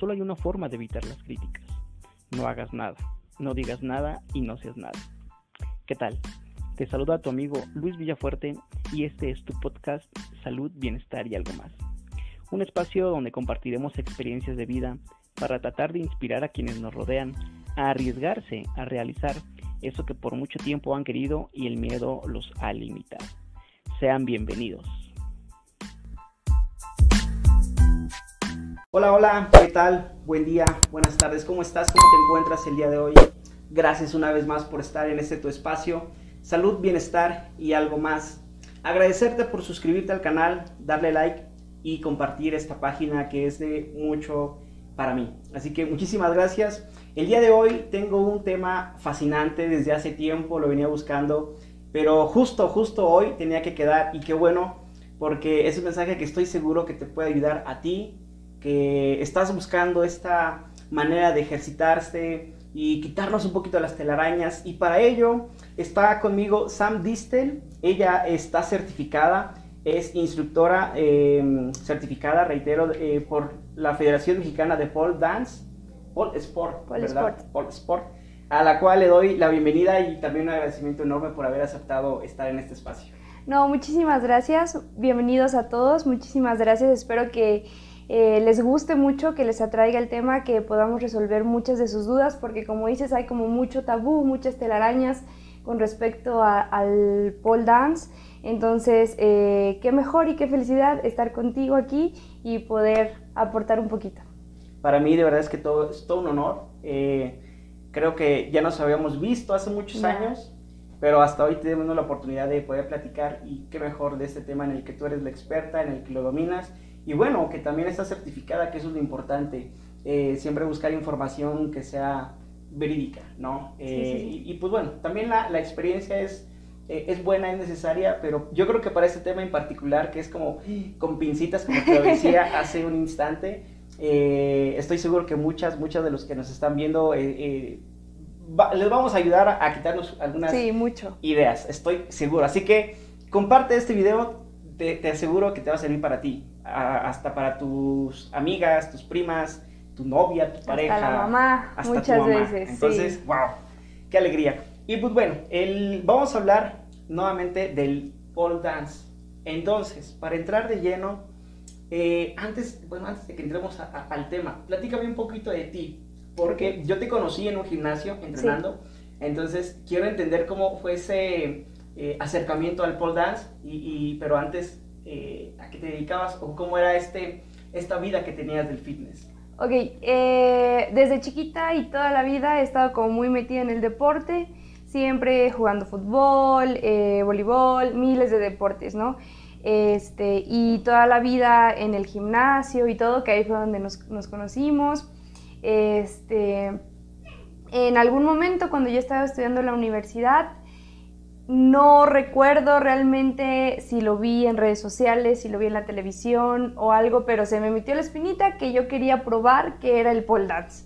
solo hay una forma de evitar las críticas. No hagas nada, no digas nada y no seas nada. ¿Qué tal? Te saluda tu amigo Luis Villafuerte y este es tu podcast Salud, Bienestar y algo más. Un espacio donde compartiremos experiencias de vida para tratar de inspirar a quienes nos rodean a arriesgarse a realizar eso que por mucho tiempo han querido y el miedo los ha limitado. Sean bienvenidos. Hola, hola, ¿qué tal? Buen día, buenas tardes, ¿cómo estás? ¿Cómo te encuentras el día de hoy? Gracias una vez más por estar en este tu espacio. Salud, bienestar y algo más. Agradecerte por suscribirte al canal, darle like y compartir esta página que es de mucho para mí. Así que muchísimas gracias. El día de hoy tengo un tema fascinante desde hace tiempo, lo venía buscando, pero justo, justo hoy tenía que quedar y qué bueno, porque es un mensaje que estoy seguro que te puede ayudar a ti, que estás buscando esta manera de ejercitarse y quitarnos un poquito las telarañas. Y para ello está conmigo Sam Distel. Ella está certificada, es instructora em, certificada, reitero, eh, por la Federación Mexicana de Pole Dance, Pole Sport, Pole ¿verdad? Sport. Pole Sport, a la cual le doy la bienvenida y también un agradecimiento enorme por haber aceptado estar en este espacio. No, muchísimas gracias. Bienvenidos a todos. Muchísimas gracias. Espero que eh, les guste mucho, que les atraiga el tema, que podamos resolver muchas de sus dudas, porque como dices, hay como mucho tabú, muchas telarañas con respecto a- al pole dance. Entonces, eh, qué mejor y qué felicidad estar contigo aquí y poder aportar un poquito. Para mí de verdad es que todo, es todo un honor. Eh, creo que ya nos habíamos visto hace muchos años, pero hasta hoy tenemos la oportunidad de poder platicar y qué mejor de este tema en el que tú eres la experta, en el que lo dominas y bueno, que también estás certificada, que eso es lo importante. Eh, siempre buscar información que sea verídica, ¿no? Sí, Eh, sí, sí. Y, y, pues bueno, también la, la experiencia es, eh, es buena, es necesaria, pero yo creo que para este tema en particular, que es como con pincitas, como te lo decía hace un instante, estoy seguro que muchas, muchas de los que nos están viendo va- les vamos a ayudar a, a quitarnos algunas mucho. ideas, estoy seguro. Así que comparte este video, te, te aseguro que te va a servir para ti, a- hasta para tus amigas, tus primas, tu novia, tu pareja. Hasta la mamá, hasta tu muchas mamá. veces. Entonces, sí. wow, qué alegría. Y pues bueno, el, vamos a hablar nuevamente del pole dance. Entonces, para entrar de lleno, eh, antes, bueno, antes de que entremos a- a- al tema, platícame un poquito de ti, porque yo te conocí en un gimnasio entrenando, entonces quiero entender cómo fue ese eh, acercamiento al pole dance, y, y- pero antes, eh, ¿a qué te dedicabas o cómo era este, esta vida que tenías del fitness? Ok, eh, desde chiquita y toda la vida he estado como muy metida en el deporte, siempre jugando fútbol, eh, voleibol, miles de deportes, ¿no? Este, y toda la vida en el gimnasio y todo, que ahí fue donde nos, nos conocimos. Este, en algún momento cuando yo estaba estudiando en la universidad, no recuerdo realmente si lo vi en redes sociales, si lo vi en la televisión o algo, pero se me metió la espinita que yo quería probar que era el pole dance.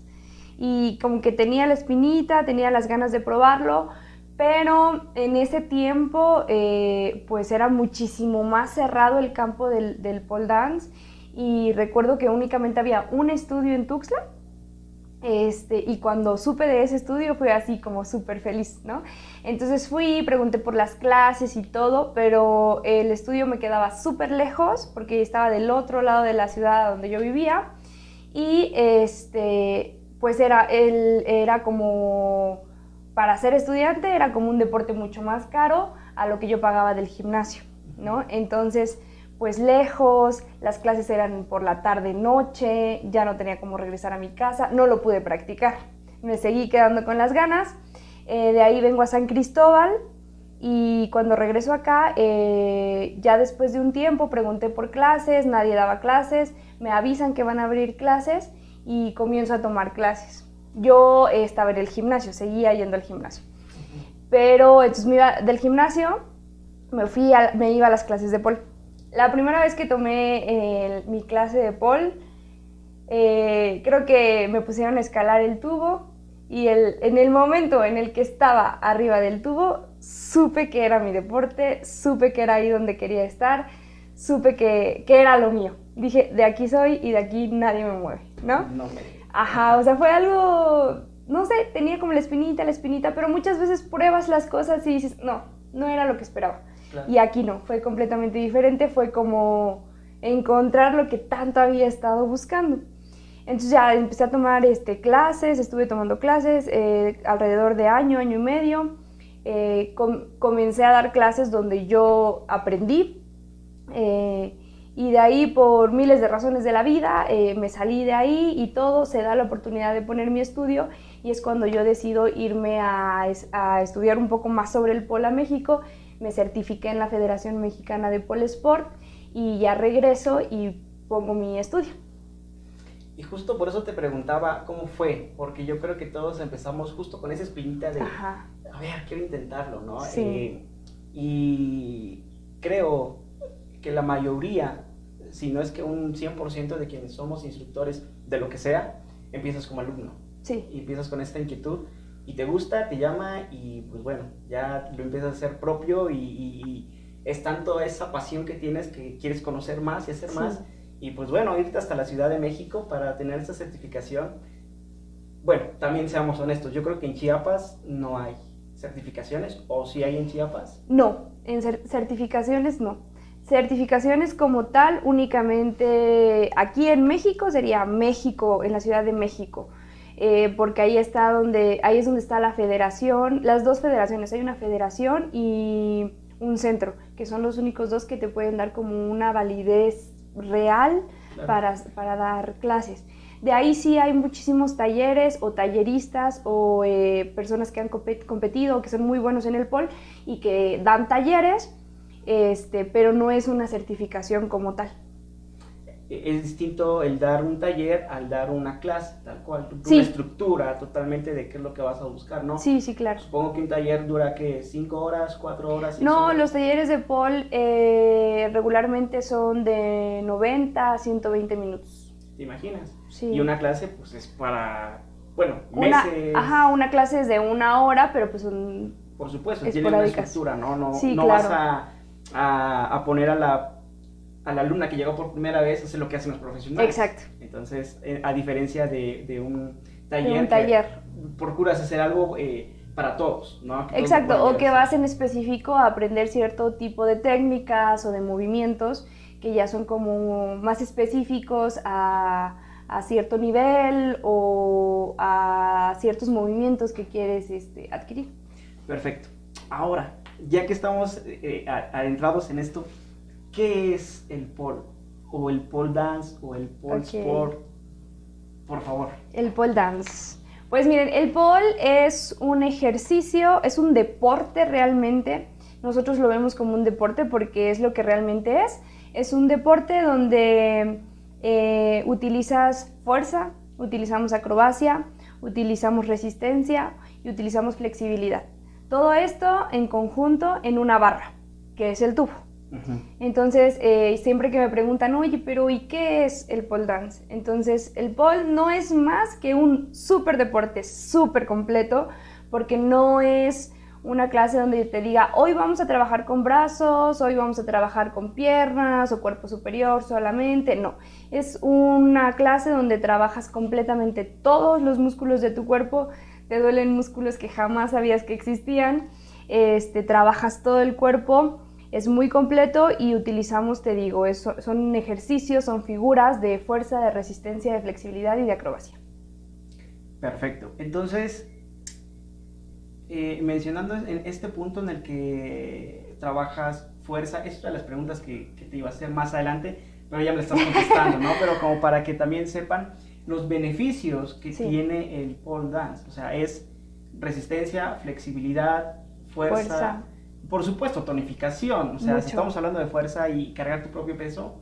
Y como que tenía la espinita, tenía las ganas de probarlo, pero en ese tiempo eh, pues era muchísimo más cerrado el campo del, del pole dance y recuerdo que únicamente había un estudio en Tuxtla este, y cuando supe de ese estudio fui así como súper feliz, ¿no? Entonces fui, pregunté por las clases y todo, pero el estudio me quedaba súper lejos porque estaba del otro lado de la ciudad donde yo vivía y este, pues era, el, era como, para ser estudiante era como un deporte mucho más caro a lo que yo pagaba del gimnasio, ¿no? Entonces pues lejos, las clases eran por la tarde, noche, ya no tenía cómo regresar a mi casa, no lo pude practicar. Me seguí quedando con las ganas. eh, de ahí vengo a San Cristóbal y cuando regreso acá, eh, ya después de un tiempo pregunté por clases, nadie daba clases, me avisan que van a abrir clases y comienzo a tomar clases. Yo eh, estaba en el gimnasio, seguía yendo al gimnasio. Pero entonces me iba del gimnasio, me, fui a- me iba a las clases de pole. La primera vez que tomé eh, mi clase de pole, eh, creo que me pusieron a escalar el tubo y el, en el momento en el que estaba arriba del tubo, supe que era mi deporte, supe que era ahí donde quería estar, supe que, que era lo mío. Dije, de aquí soy y de aquí nadie me mueve, ¿no? No me... Ajá, o sea, fue algo, no sé, tenía como la espinita, la espinita, pero muchas veces pruebas las cosas y dices, no, no era lo que esperaba. Y aquí no, fue completamente diferente, fue como encontrar lo que tanto había estado buscando. Entonces ya empecé a tomar este, clases, estuve tomando clases eh, alrededor de año, año y medio. Eh, com- comencé a dar clases donde yo aprendí eh, y de ahí por miles de razones de la vida eh, me salí de ahí y todo se da la oportunidad de poner mi estudio y es cuando yo decido irme a, a estudiar un poco más sobre el polo a México. Me certifiqué en la Federación Mexicana de Polo Sport y ya regreso y pongo mi estudio. Y justo por eso te preguntaba cómo fue, porque yo creo que todos empezamos justo con esa espinita de, Ajá. a ver, quiero intentarlo, ¿no? Sí. Eh, y creo que la mayoría, si no es que un 100% de quienes somos instructores de lo que sea, empiezas como alumno. Sí, y empiezas con esta inquietud y te gusta, te llama y pues bueno, ya lo empiezas a hacer propio y, y- y es tanto esa pasión que tienes que quieres conocer más y hacer Sí. más y pues bueno, irte hasta la Ciudad de México para tener esta certificación. Bueno, también seamos honestos, yo creo que en Chiapas no hay certificaciones o si hay en Chiapas. No, en cer- certificaciones no. Certificaciones como tal, únicamente aquí en México sería México, en la Ciudad de México, eh, porque ahí está donde, ahí es donde está la federación, las dos federaciones, hay una federación y un centro, que son los únicos dos que te pueden dar como una validez real Claro. para, para dar clases. De ahí sí hay muchísimos talleres o talleristas o eh, personas que han compet- competido, que son muy buenos en el POL y que dan talleres, este, pero no es una certificación como tal. Es distinto el dar un taller al dar una clase, tal cual, Sí. una estructura totalmente de qué es lo que vas a buscar, ¿no? Sí, sí, claro. Supongo que un taller dura que 5 horas, 4 horas. No, horas. los talleres de POL eh, regularmente son de 90 a 120 minutos. ¿Te imaginas? Sí. Y una clase, pues es para, bueno, Una, meses. ajá, una clase es de una hora, pero pues son Por supuesto, tiene una estructura, ¿no? No, Sí, no claro. vas a, a, a poner a la, a la alumna que llegó por primera vez a hacer lo que hacen los profesionales. Exacto. Entonces, eh, a diferencia de, de un taller, de un taller. procuras hacer algo eh, para todos, ¿no? Que todos Exacto, puedan o que vas en específico a aprender cierto tipo de técnicas o de movimientos que ya son como más específicos a, a cierto nivel o a ciertos movimientos que quieres este, adquirir. Perfecto. Ahora, ya que estamos eh, a- adentrados en esto, ¿qué es el pole? O el pole dance o el pole sport. Por favor. El pole dance. Pues miren, el pole es un ejercicio, es un deporte realmente. Nosotros lo vemos como un deporte porque es lo que realmente es. Es un deporte donde eh, utilizas fuerza, utilizamos acrobacia, utilizamos resistencia y utilizamos flexibilidad. Todo esto en conjunto en una barra, que es el tubo. Entonces, eh, siempre que me preguntan, oye, pero ¿y qué es el pole dance? Entonces, el pole no es más que un súper deporte, súper completo, porque no es una clase donde te diga, hoy vamos a trabajar con brazos, hoy vamos a trabajar con piernas o cuerpo superior solamente. No, es una clase donde trabajas completamente todos los músculos de tu cuerpo, te duelen músculos que jamás sabías que existían, este, trabajas todo el cuerpo es muy completo y utilizamos, te digo, eso- son ejercicios, son figuras de fuerza, de resistencia, de flexibilidad y de acrobacia. Perfecto. Entonces, eh, mencionando en este punto en el que trabajas fuerza, es una de las preguntas que, que te iba a hacer más adelante, pero ya me la estás contestando, ¿no? Pero como para que también sepan los beneficios que Sí. tiene el pole dance, o sea, es resistencia, flexibilidad, fuerza, Fuerza. Por supuesto, tonificación, o sea, Mucho. si estamos hablando de fuerza y cargar tu propio peso,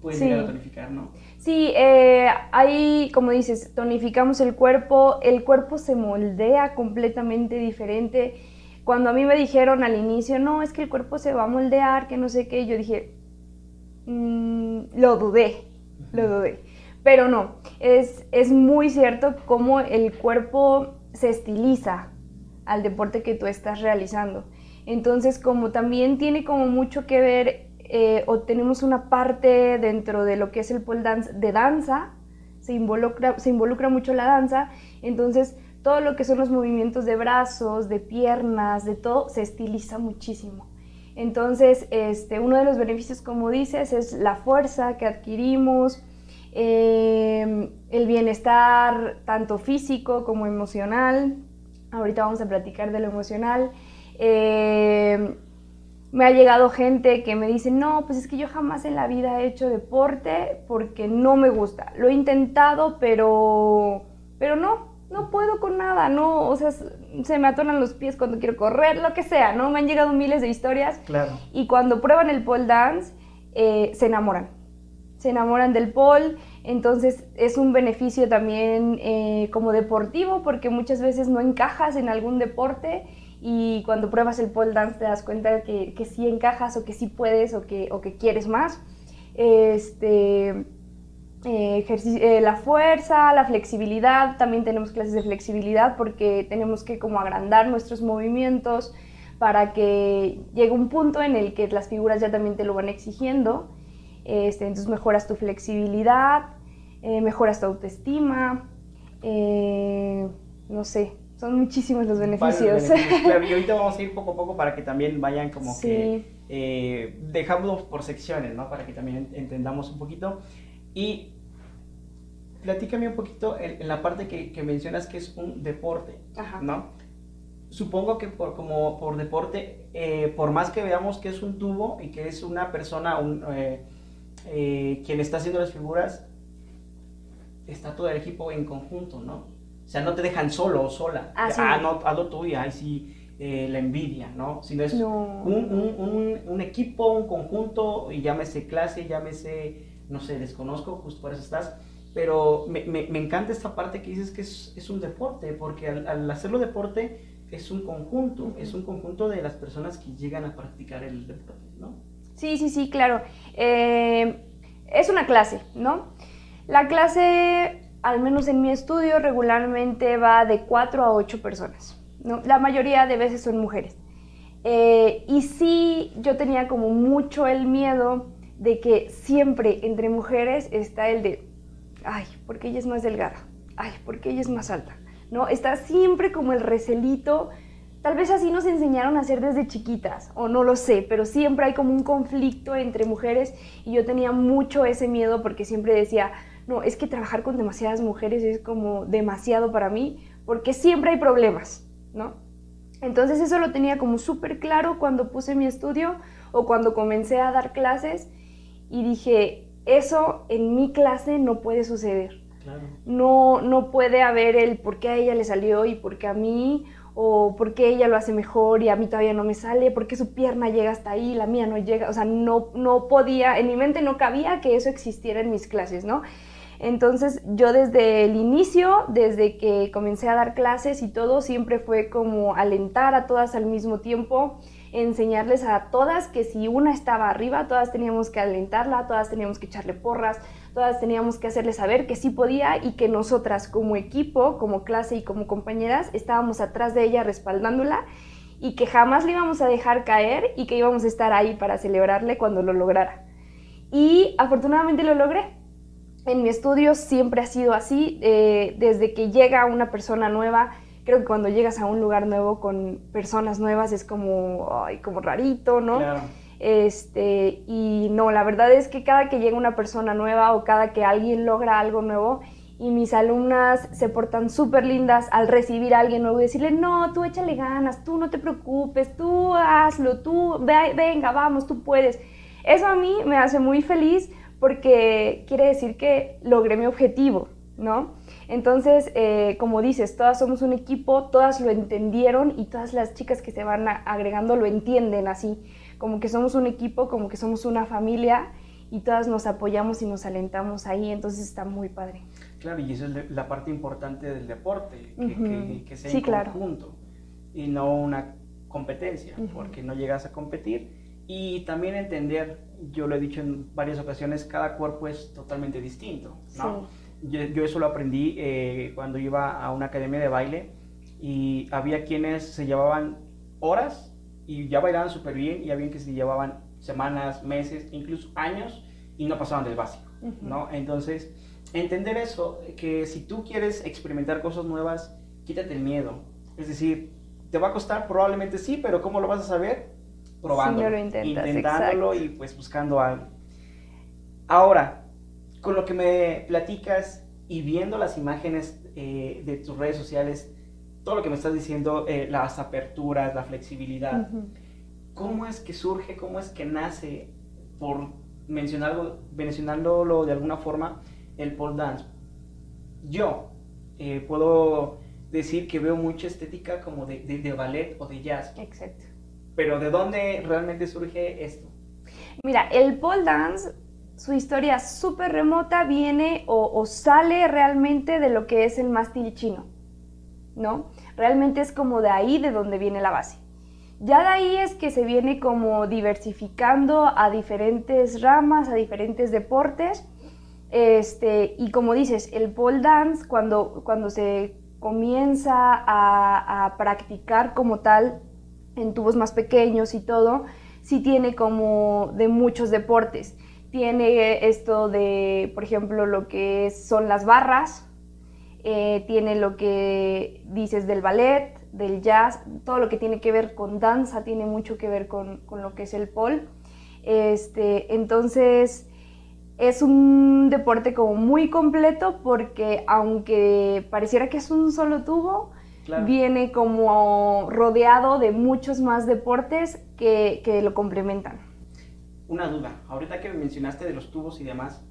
puedes Sí. llegar a tonificar, ¿no? Sí, eh, ahí, como dices, tonificamos el cuerpo, el cuerpo se moldea completamente diferente. Cuando a mí me dijeron al inicio, no, es que el cuerpo se va a moldear, que no sé qué, yo dije, "Mm, lo dudé, lo dudé. Pero no, es, es muy cierto cómo el cuerpo se estiliza al deporte que tú estás realizando. Entonces, como también tiene como mucho que ver, eh, o tenemos una parte dentro de lo que es el pole dance de danza, se involucra, mucho la danza, entonces todo lo que son los movimientos de brazos, de piernas, de todo, se estiliza muchísimo. Entonces, este, uno de los beneficios, como dices, es la fuerza que adquirimos, eh, el bienestar tanto físico como emocional. Ahorita vamos a platicar de lo emocional. Eh, me ha llegado gente que me dice, no, pues es que yo jamás en la vida he hecho deporte porque no me gusta. Lo he intentado, pero, pero no, no puedo con nada, no, o sea, se me atonan los pies cuando quiero correr, lo que sea, ¿no? Me han llegado miles de historias. Claro. Y cuando prueban el pole dance, eh, se enamoran. Se enamoran del pole, entonces es un beneficio también eh, como deportivo porque muchas veces no encajas en algún deporte y cuando pruebas el pole dance te das cuenta que, que sí encajas o que sí puedes o que, o que quieres más. Este, eh, eh, la fuerza, la flexibilidad, también tenemos clases de flexibilidad porque tenemos que como agrandar nuestros movimientos para que llegue un punto en el que las figuras ya también te lo van exigiendo. Este, entonces mejoras tu flexibilidad, eh, mejoras tu autoestima, no sé, son muchísimos los beneficios. Claro, y ahorita vamos a ir poco a poco para que también vayan como que eh, dejamos por secciones, ¿no? Para que también entendamos un poquito. Y platícame un poquito en, la parte que, que, mencionas que es un deporte, ¿no? Supongo que por, como por deporte, eh, por más que veamos que es un tubo y que es una persona, un, eh, eh, quien está haciendo las figuras, está todo el equipo en conjunto, ¿no? O sea, no te dejan solo o sola. Ah, ah no, hazlo tú y ahí sí eh, la envidia, ¿no? Sino es Un, un, un, un, equipo, un conjunto, y llámese clase, llámese, no sé, desconozco, justo por eso estás. Pero me, me, me encanta esta parte que dices que es, es un deporte, porque al, al, hacerlo deporte es un conjunto, es un conjunto de las personas que llegan a practicar el deporte, ¿no? Sí, sí, sí, claro. Eh, es una clase, ¿no? La clase al menos en mi estudio, regularmente va de 4 a 8 personas. La mayoría de veces son mujeres. Eh, y sí, yo tenía como mucho el miedo de que siempre entre mujeres está el de, ay, porque ella es más delgada, ay, porque ella es más alta, ¿no? Está siempre como el recelito, tal vez así nos enseñaron a hacer desde chiquitas, o no lo sé, pero siempre hay como un conflicto entre mujeres y yo tenía mucho ese miedo porque siempre decía, no, es que trabajar con demasiadas mujeres es como demasiado para mí, porque siempre hay problemas, ¿no? Entonces eso lo tenía como súper claro cuando puse mi estudio o cuando comencé a dar clases y dije, eso en mi clase no puede suceder. No, no puede haber el por qué a ella le salió y por qué a mí, o por qué ella lo hace mejor y a mí todavía no me sale, por qué su pierna llega hasta ahí, la mía no llega, o sea, no, no podía, en mi mente no cabía que eso existiera en mis clases, ¿no? Entonces yo desde el inicio, desde que comencé a dar clases y todo, siempre fue como alentar a todas al mismo tiempo, enseñarles a todas que si una estaba arriba, todas teníamos que alentarla, todas teníamos que echarle porras, todas teníamos que hacerle saber que sí podía y que nosotras como equipo, como clase y como compañeras, estábamos atrás de ella respaldándola y que jamás le íbamos a dejar caer y que íbamos a estar ahí para celebrarle cuando lo lograra. Y afortunadamente lo logré en mi estudio siempre ha sido así, eh, desde que llega una persona nueva, creo que cuando llegas a un lugar nuevo con personas nuevas es como, ay, como rarito, ¿no? Este, y no, la verdad es que cada que llega una persona nueva o cada que alguien logra algo nuevo y mis alumnas se portan súper lindas al recibir a alguien nuevo y decirle, no, tú échale ganas, tú no te preocupes, tú hazlo, tú, venga, vamos, tú puedes. Eso a mí me hace muy feliz porque quiere decir que logré mi objetivo, ¿no? Entonces, eh, como dices, todas somos un equipo, todas lo entendieron y todas las chicas que se van agregando lo entienden así, como que somos un equipo, como que somos una familia y todas nos apoyamos y nos alentamos ahí, entonces está muy padre. Claro, y eso es la parte importante del deporte, que, que, sea sí, conjunto y no una competencia, porque no llegas a competir y también entender, yo lo he dicho en varias ocasiones, cada cuerpo es totalmente distinto, ¿no? Yo, eso lo aprendí eh, cuando iba a una academia de baile y había quienes se llevaban horas y ya bailaban súper bien y había quienes se llevaban semanas, meses, incluso años y no pasaban del básico, ¿no? Entonces, entender eso, que si tú quieres experimentar cosas nuevas, quítate el miedo. Es decir, ¿te va a costar? Probablemente sí, pero ¿cómo lo vas a saber? Probándolo, intentas, intentándolo y pues buscando algo. Ahora, con lo que me platicas y viendo las imágenes eh, de tus redes sociales, todo lo que me estás diciendo, eh, las aperturas, la flexibilidad, ¿cómo es que surge, cómo es que nace, por mencionarlo, mencionándolo de alguna forma, el pole dance? Yo eh, puedo decir que veo mucha estética como de, de, ballet o de jazz. Exacto. Pero ¿de dónde realmente surge esto? Mira, el pole dance, su historia súper remota viene o, sale realmente de lo que es el mástil chino, ¿no? Realmente es como de ahí de donde viene la base. Ya de ahí es que se viene como diversificando a diferentes ramas, a diferentes deportes. Este, y como dices, el pole dance, cuando, cuando se comienza a, practicar como tal en tubos más pequeños y todo, sí tiene como de muchos deportes. Tiene esto de, por ejemplo, lo que son las barras, eh, tiene lo que dices del ballet, del jazz, todo lo que tiene que ver con danza tiene mucho que ver con, con lo que es el pole. Este, entonces, es un deporte como muy completo porque aunque pareciera que es un solo tubo, viene como rodeado de muchos más deportes que, que, lo complementan. Una duda, ahorita que mencionaste de los tubos y demás,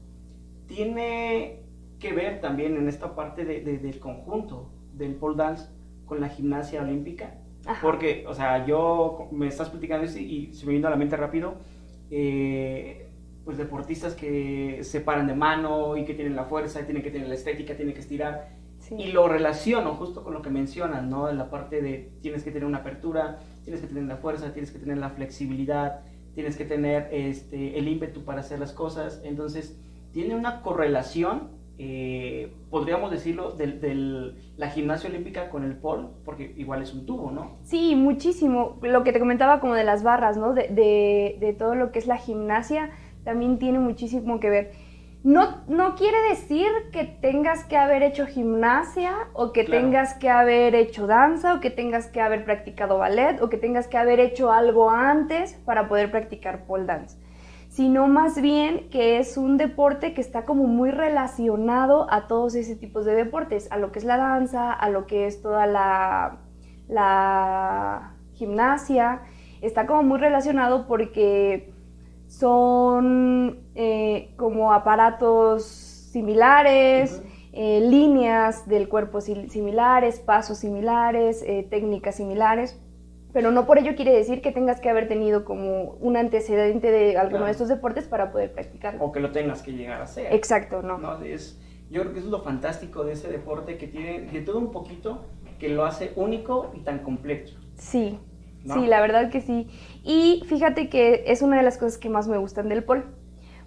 ¿tiene que ver también en esta parte de, del conjunto del pole dance con la gimnasia olímpica? Porque, o sea, yo me estás platicando y, se me vino a la mente rápido. Eh, pues deportistas que se paran de mano y que tienen la fuerza, tienen que tener la estética, tienen que estirar. Y lo relaciono justo con lo que mencionas, ¿no? En la parte de tienes que tener una apertura, tienes que tener la fuerza, tienes que tener la flexibilidad, tienes que tener este, el ímpetu para hacer las cosas. Entonces, tiene una correlación, eh, podríamos decirlo, de, la gimnasia olímpica con el pole, porque igual es un tubo, ¿no? Sí, muchísimo. Lo que te comentaba como de las barras, ¿no? De, de, de todo lo que es la gimnasia también tiene muchísimo que ver. No, no quiere decir que tengas que haber hecho gimnasia o que tengas que haber hecho danza o que tengas que haber practicado ballet o que tengas que haber hecho algo antes para poder practicar pole dance, sino más bien que es un deporte que está como muy relacionado a todos ese tipos de deportes, a lo que es la danza, a lo que es toda la, la gimnasia, está como muy relacionado porque son eh, como aparatos similares, eh, líneas del cuerpo similares, pasos similares, eh, técnicas similares, pero no por ello quiere decir que tengas que haber tenido como un antecedente de alguno de estos deportes para poder practicarlo. O que lo tengas que llegar a hacer. Exacto, no. es, yo creo que eso es lo fantástico de ese deporte que tiene de todo un poquito que lo hace único y tan completo. Sí, Sí, la verdad que sí. Y fíjate que es una de las cosas que más me gustan del pole.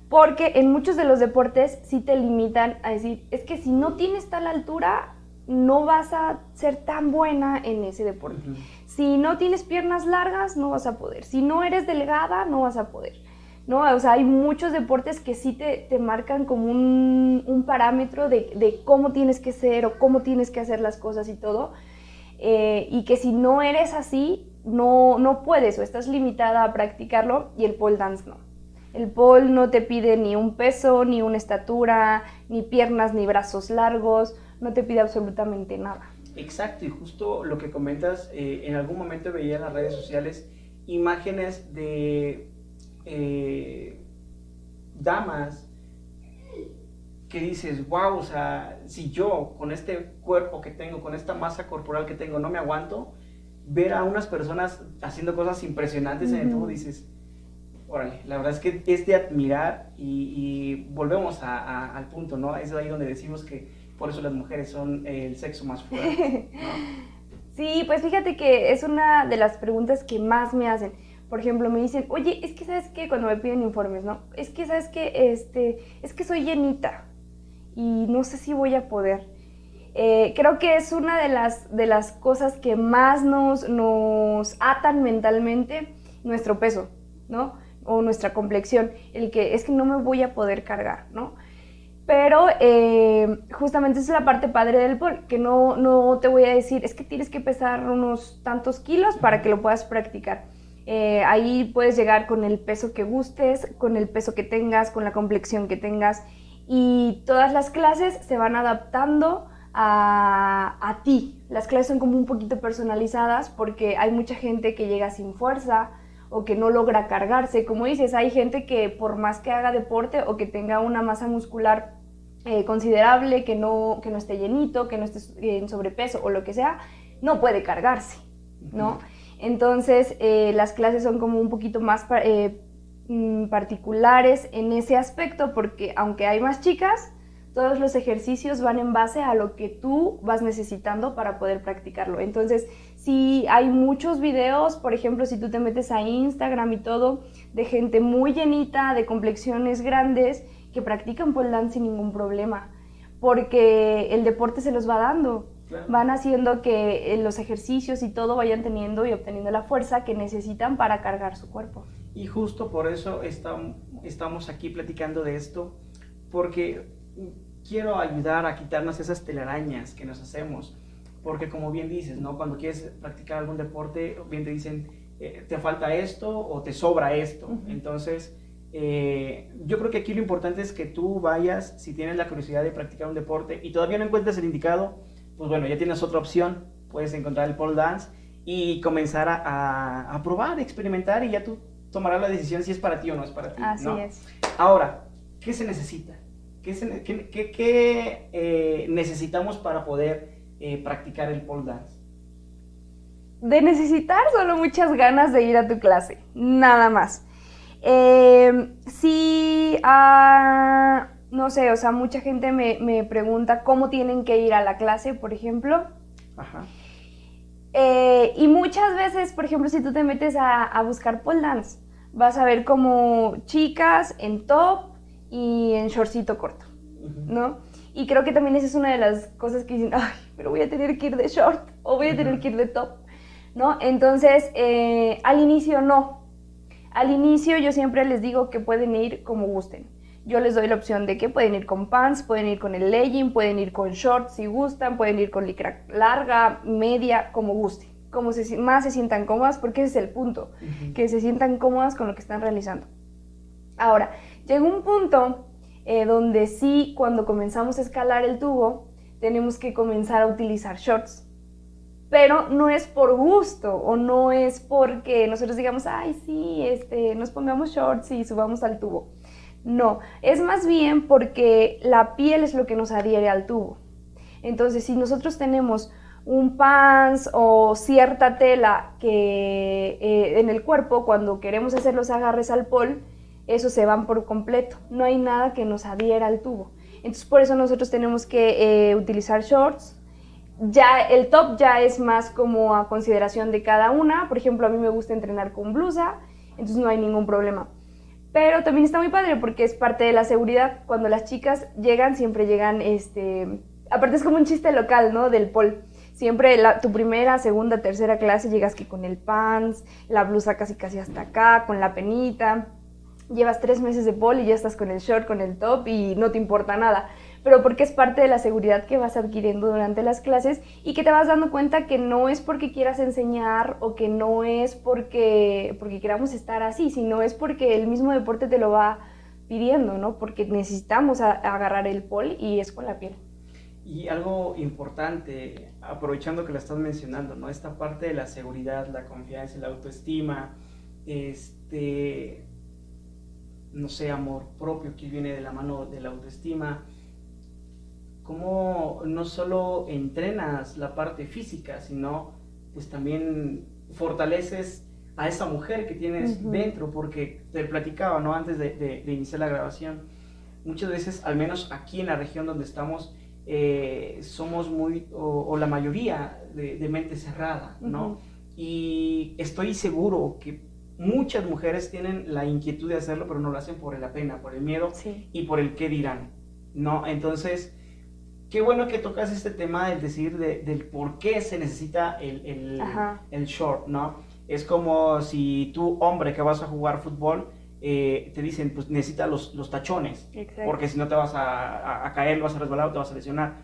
Porque en muchos de los deportes sí te limitan a decir, es que si no tienes tal altura, no vas a ser tan buena en ese deporte. Si no tienes piernas largas, no vas a poder. Si no eres delgada, no vas a poder. ¿no? O sea, hay muchos deportes que sí te, te marcan como un, un parámetro de, de, cómo tienes que ser o cómo tienes que hacer las cosas y todo. Eh, y que si no eres así, no, no puedes o estás limitada a practicarlo y el pole dance no. El pole no te pide ni un peso, ni una estatura, ni piernas, ni brazos largos, no te pide absolutamente nada. Exacto, y justo lo que comentas, eh, en algún momento veía en las redes sociales imágenes de eh, damas que dices, wow, o sea, si yo con este cuerpo que tengo, con esta masa corporal que tengo, no me aguanto, ver a unas personas haciendo cosas impresionantes en el dices, órale, la verdad es que es de admirar y, volvemos al punto, ¿no? Es ahí donde decimos que por eso las mujeres son el sexo más fuerte. Sí, pues fíjate que es una de las preguntas que más me hacen. Por ejemplo, me dicen, oye, es que sabes que cuando me piden informes, ¿no? Es que sabes que, este, es que soy llenita y no sé si voy a poder. Eh, creo que es una de las, de las cosas que más nos, nos atan mentalmente nuestro peso, ¿no? O nuestra complexión, el que es que no me voy a poder cargar, ¿no? Pero eh, justamente esa es la parte padre del pole, que no, no te voy a decir, es que tienes que pesar unos tantos kilos para que lo puedas practicar. Eh, ahí puedes llegar con el peso que gustes, con el peso que tengas, con la complexión que tengas y todas las clases se van adaptando a, a, ti. Las clases son como un poquito personalizadas porque hay mucha gente que llega sin fuerza o que no logra cargarse. Como dices, hay gente que por más que haga deporte o que tenga una masa muscular eh, considerable, que no, que no esté llenito, que no esté en sobrepeso o lo que sea, no puede cargarse, ¿no? Entonces, eh, las clases son como un poquito más eh, mm, particulares en ese aspecto porque aunque hay más chicas, todos los ejercicios van en base a lo que tú vas necesitando para poder practicarlo. Entonces, si hay muchos videos, por ejemplo, si tú te metes a Instagram y todo, de gente muy llenita, de complexiones grandes, que practican pole dance sin ningún problema, porque el deporte se los va dando. Van haciendo que eh, los ejercicios y todo vayan teniendo y obteniendo la fuerza que necesitan para cargar su cuerpo. Y justo por eso estamos aquí platicando de esto, porque quiero ayudar a quitarnos esas telarañas que nos hacemos. Porque como bien dices, ¿no? Cuando quieres practicar algún deporte, bien te dicen, eh, te falta esto o te sobra esto. Entonces, eh, yo creo que aquí lo importante es que tú vayas, si tienes la curiosidad de practicar un deporte y todavía no encuentras el indicado, pues bueno, ya tienes otra opción, puedes encontrar el pole dance y comenzar a, a, probar, experimentar y ya tú tomarás la decisión si es para ti o no es para ti. Así es. Ahora, ¿qué se necesita? ¿Qué, qué, qué, eh, necesitamos para poder eh, practicar el pole dance? De necesitar solo muchas ganas de ir a tu clase, nada más. Eh, sí, ah, no sé, o sea, mucha gente me, pregunta cómo tienen que ir a la clase, por ejemplo. Ajá. Eh, y muchas veces, por ejemplo, si tú te metes a, buscar pole dance, vas a ver como chicas en top y en shortcito corto, ¿no? Y creo que también esa es una de las cosas que dicen, ay, pero voy a tener que ir de short o voy a tener que ir de top, ¿no? Entonces, eh, al inicio no, al inicio yo siempre les digo que pueden ir como gusten. Yo les doy la opción de que pueden ir con pants, pueden ir con el legging, pueden ir con shorts si gustan, pueden ir con licra larga, media, como gusten. Como se, más se sientan cómodas, porque ese es el punto, que se sientan cómodas con lo que están realizando. Ahora, llega un punto eh, donde sí, cuando comenzamos a escalar el tubo, tenemos que comenzar a utilizar shorts pero no es por gusto o no es porque nosotros digamos, ay, sí, este, nos pongamos shorts y subamos al tubo. No, es más bien porque la piel es lo que nos adhiere al tubo. Entonces, si nosotros tenemos un pants o cierta tela que eh, en el cuerpo, cuando queremos hacer los agarres al pol, eso se van por completo. No hay nada que nos adhiera al tubo. Entonces, por eso nosotros tenemos que eh, utilizar shorts ya el top ya es más como a consideración de cada una. Por ejemplo, a mí me gusta entrenar con blusa, entonces no hay ningún problema. Pero también está muy padre porque es parte de la seguridad. Cuando las chicas llegan, siempre llegan, este, aparte es como un chiste local, ¿no? Del pol. Siempre tu primera, segunda, tercera clase llegas que con el pants, la blusa casi casi hasta acá, con la penita. Llevas tres meses de pol y ya estás con el short, con el top y no te importa nada pero porque es parte de la seguridad que vas adquiriendo durante las clases y que te vas dando cuenta que no es porque quieras enseñar o que no es porque, porque queramos estar así, sino es porque el mismo deporte te lo va pidiendo, ¿no? Porque necesitamos agarrar el pol y es con la piel. Y algo importante, aprovechando que lo estás mencionando, ¿no? Esta parte de la seguridad, la confianza, la autoestima, este, no sé, amor propio que viene de la mano de la autoestima, cómo no solo entrenas la parte física, sino pues también fortaleces a esa mujer que tienes dentro, porque te platicaba, ¿no? Antes de, iniciar la grabación, muchas veces, al menos aquí en la región donde estamos, eh, somos muy, o, la mayoría de, mente cerrada, ¿no? Y estoy seguro que muchas mujeres tienen la inquietud de hacerlo, pero no lo hacen por la pena, por el miedo y por el qué dirán, ¿no? Entonces, qué bueno que tocas este tema del decir del por qué se necesita el, el, short, ¿no? Es como si tú, hombre, que vas a jugar fútbol, eh, te dicen, pues necesitas los, los tachones, porque si no te vas a, a, caer, vas a resbalar o te vas a lesionar.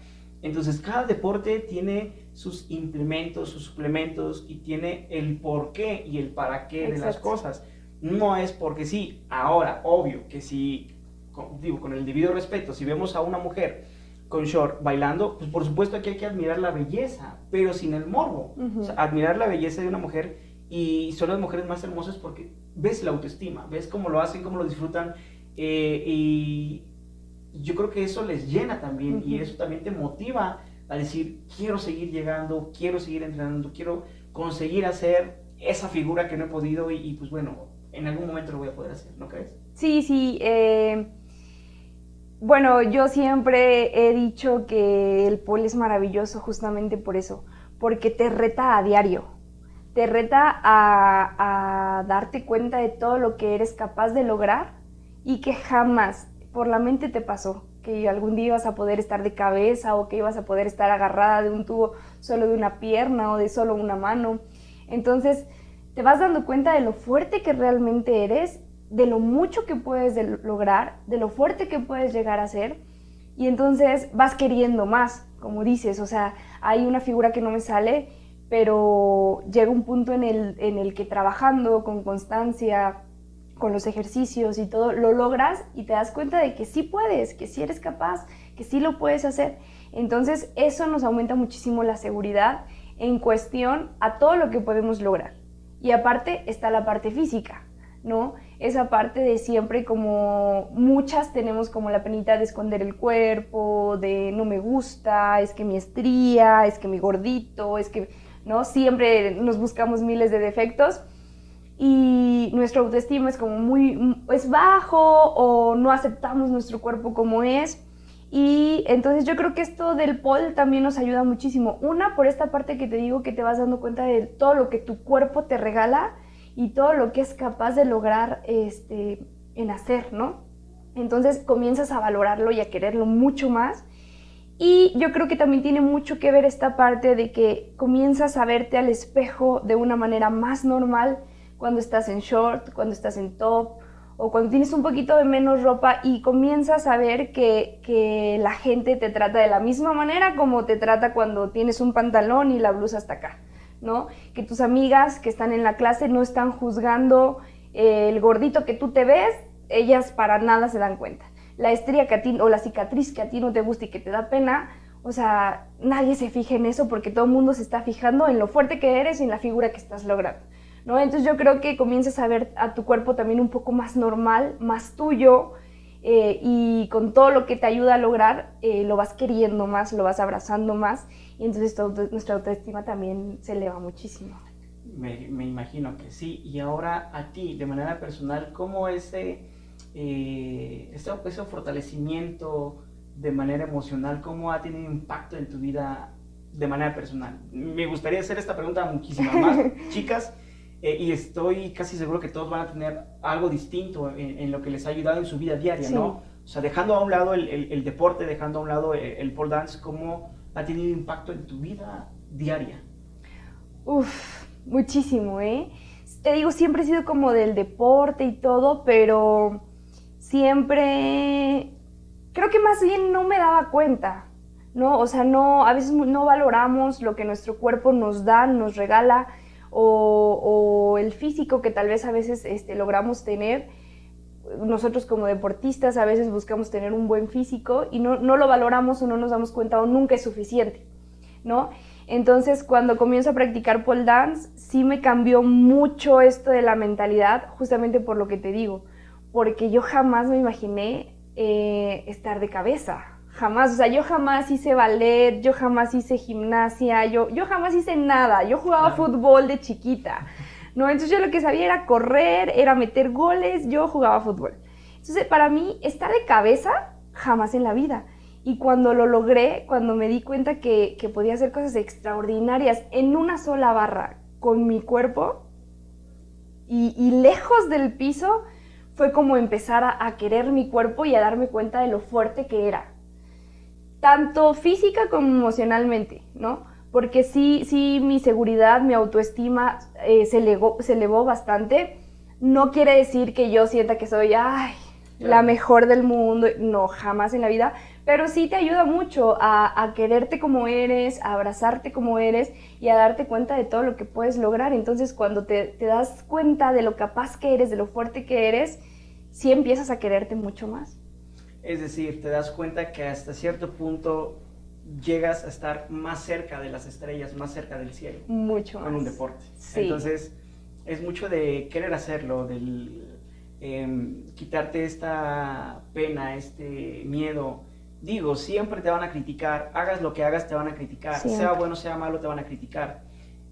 Entonces, cada deporte tiene sus implementos, sus suplementos y tiene el por qué y el para qué de las cosas. No es porque sí. Ahora, obvio que si, digo, con el debido respeto, si vemos a una mujer con short bailando, pues por supuesto aquí hay que admirar la belleza, pero sin el morbo. admirar la belleza de una mujer y son las mujeres más hermosas porque ves la autoestima, ves cómo lo hacen, cómo lo disfrutan eh, y yo creo que eso les llena también y eso también te motiva a decir, quiero seguir llegando, quiero seguir entrenando, quiero conseguir hacer esa figura que no he podido y, pues bueno, en algún momento lo voy a poder hacer, ¿no crees? Sí, sí. Eh, bueno, yo siempre he dicho que el pole es maravilloso justamente por eso, porque te reta a diario, te reta a, darte cuenta de todo lo que eres capaz de lograr y que jamás por la mente te pasó que algún día ibas a poder estar de cabeza o que ibas a poder estar agarrada de un tubo solo de una pierna o de solo una mano. Entonces te vas dando cuenta de lo fuerte que realmente eres de lo mucho que puedes lograr, de lo fuerte que puedes llegar a ser, y entonces vas queriendo más, como dices, o sea, hay una figura que no me sale, pero llega un punto en el, en el que trabajando con constancia, con los ejercicios y todo, lo logras y te das cuenta de que sí puedes, que sí eres capaz, que sí lo puedes hacer. Entonces eso nos aumenta muchísimo la seguridad en cuestión a todo lo que podemos lograr. Y aparte está la parte física, ¿no? esa parte de siempre como muchas tenemos como la penita de esconder el cuerpo, de no me gusta, es que mi estría, es que mi gordito, es que, ¿no? Siempre nos buscamos miles de defectos y nuestro autoestima es como muy, es bajo o no aceptamos nuestro cuerpo como es. Y entonces yo creo que esto del pol también nos ayuda muchísimo. Una, por esta parte que te digo que te vas dando cuenta de todo lo que tu cuerpo te regala y todo lo que es capaz de lograr este, en hacer, ¿no? Entonces comienzas a valorarlo y a quererlo mucho más. Y yo creo que también tiene mucho que ver esta parte de que comienzas a verte al espejo de una manera más normal cuando estás en short, cuando estás en top o cuando tienes un poquito de menos ropa y comienzas a ver que, que la gente te trata de la misma manera como te trata cuando tienes un pantalón y la blusa hasta acá. ¿no? Que tus amigas que están en la clase no están juzgando eh, el gordito que tú te ves, ellas para nada se dan cuenta. La estría que a ti, o la cicatriz que a ti no te gusta y que te da pena, o sea, nadie se fija en eso porque todo el mundo se está fijando en lo fuerte que eres y en la figura que estás logrando. ¿No? Entonces yo creo que comienzas a ver a tu cuerpo también un poco más normal, más tuyo, eh, y con todo lo que te ayuda a lograr, eh, lo vas queriendo más, lo vas abrazando más y entonces nuestra autoestima también se eleva muchísimo. Me, me, imagino que sí. Y ahora a ti, de manera personal, ¿cómo ese, eh, ese, ese, fortalecimiento de manera emocional, cómo ha tenido impacto en tu vida de manera personal? Me gustaría hacer esta pregunta a muchísimas más chicas. Eh, y estoy casi seguro que todos van a tener algo distinto en, lo que les ha ayudado en su vida diaria, ¿no? O sea, dejando a un lado el, el, deporte, dejando a un lado el, el pole dance, ¿cómo ha tenido impacto en tu vida diaria? Uf, muchísimo, ¿eh? Te digo, siempre he sido como del deporte y todo, pero siempre, creo que más bien no me daba cuenta, ¿no? O sea, no, a veces no valoramos lo que nuestro cuerpo nos da, nos regala, o, el físico que tal vez a veces este, logramos tener nosotros como deportistas a veces buscamos tener un buen físico y no, no, lo valoramos o no nos damos cuenta o nunca es suficiente, ¿no? Entonces cuando comienzo a practicar pole dance sí me cambió mucho esto de la mentalidad justamente por lo que te digo, porque yo jamás me imaginé eh, estar de cabeza, jamás, o sea, yo jamás hice ballet, yo jamás hice gimnasia, yo, yo jamás hice nada, yo jugaba fútbol de chiquita. ¿no? Entonces yo lo que sabía era correr, era meter goles, yo jugaba fútbol. Entonces para mí estar de cabeza jamás en la vida. Y cuando lo logré, cuando me di cuenta que, podía hacer cosas extraordinarias en una sola barra con mi cuerpo y, lejos del piso, fue como empezar a, a, querer mi cuerpo y a darme cuenta de lo fuerte que era. Tanto física como emocionalmente, ¿no? porque sí, sí, mi seguridad, mi autoestima eh, se, elevó, se elevó bastante no quiere decir que yo sienta que soy, ay, la mejor del mundo, no, jamás en la vida, pero sí te ayuda mucho a, quererte como eres, a abrazarte como eres y a darte cuenta de todo lo que puedes lograr. Entonces cuando te, te das cuenta de lo capaz que eres, de lo fuerte que eres, sí empiezas a quererte mucho más. Es decir, te das cuenta que hasta cierto punto llegas a estar más cerca de las estrellas, más cerca del cielo. Mucho más. En un deporte. Entonces, es mucho de querer hacerlo, del em, quitarte esta pena, este miedo. Digo, siempre te van a criticar, hagas lo que hagas, te van a criticar, sea bueno, sea malo, te van a criticar.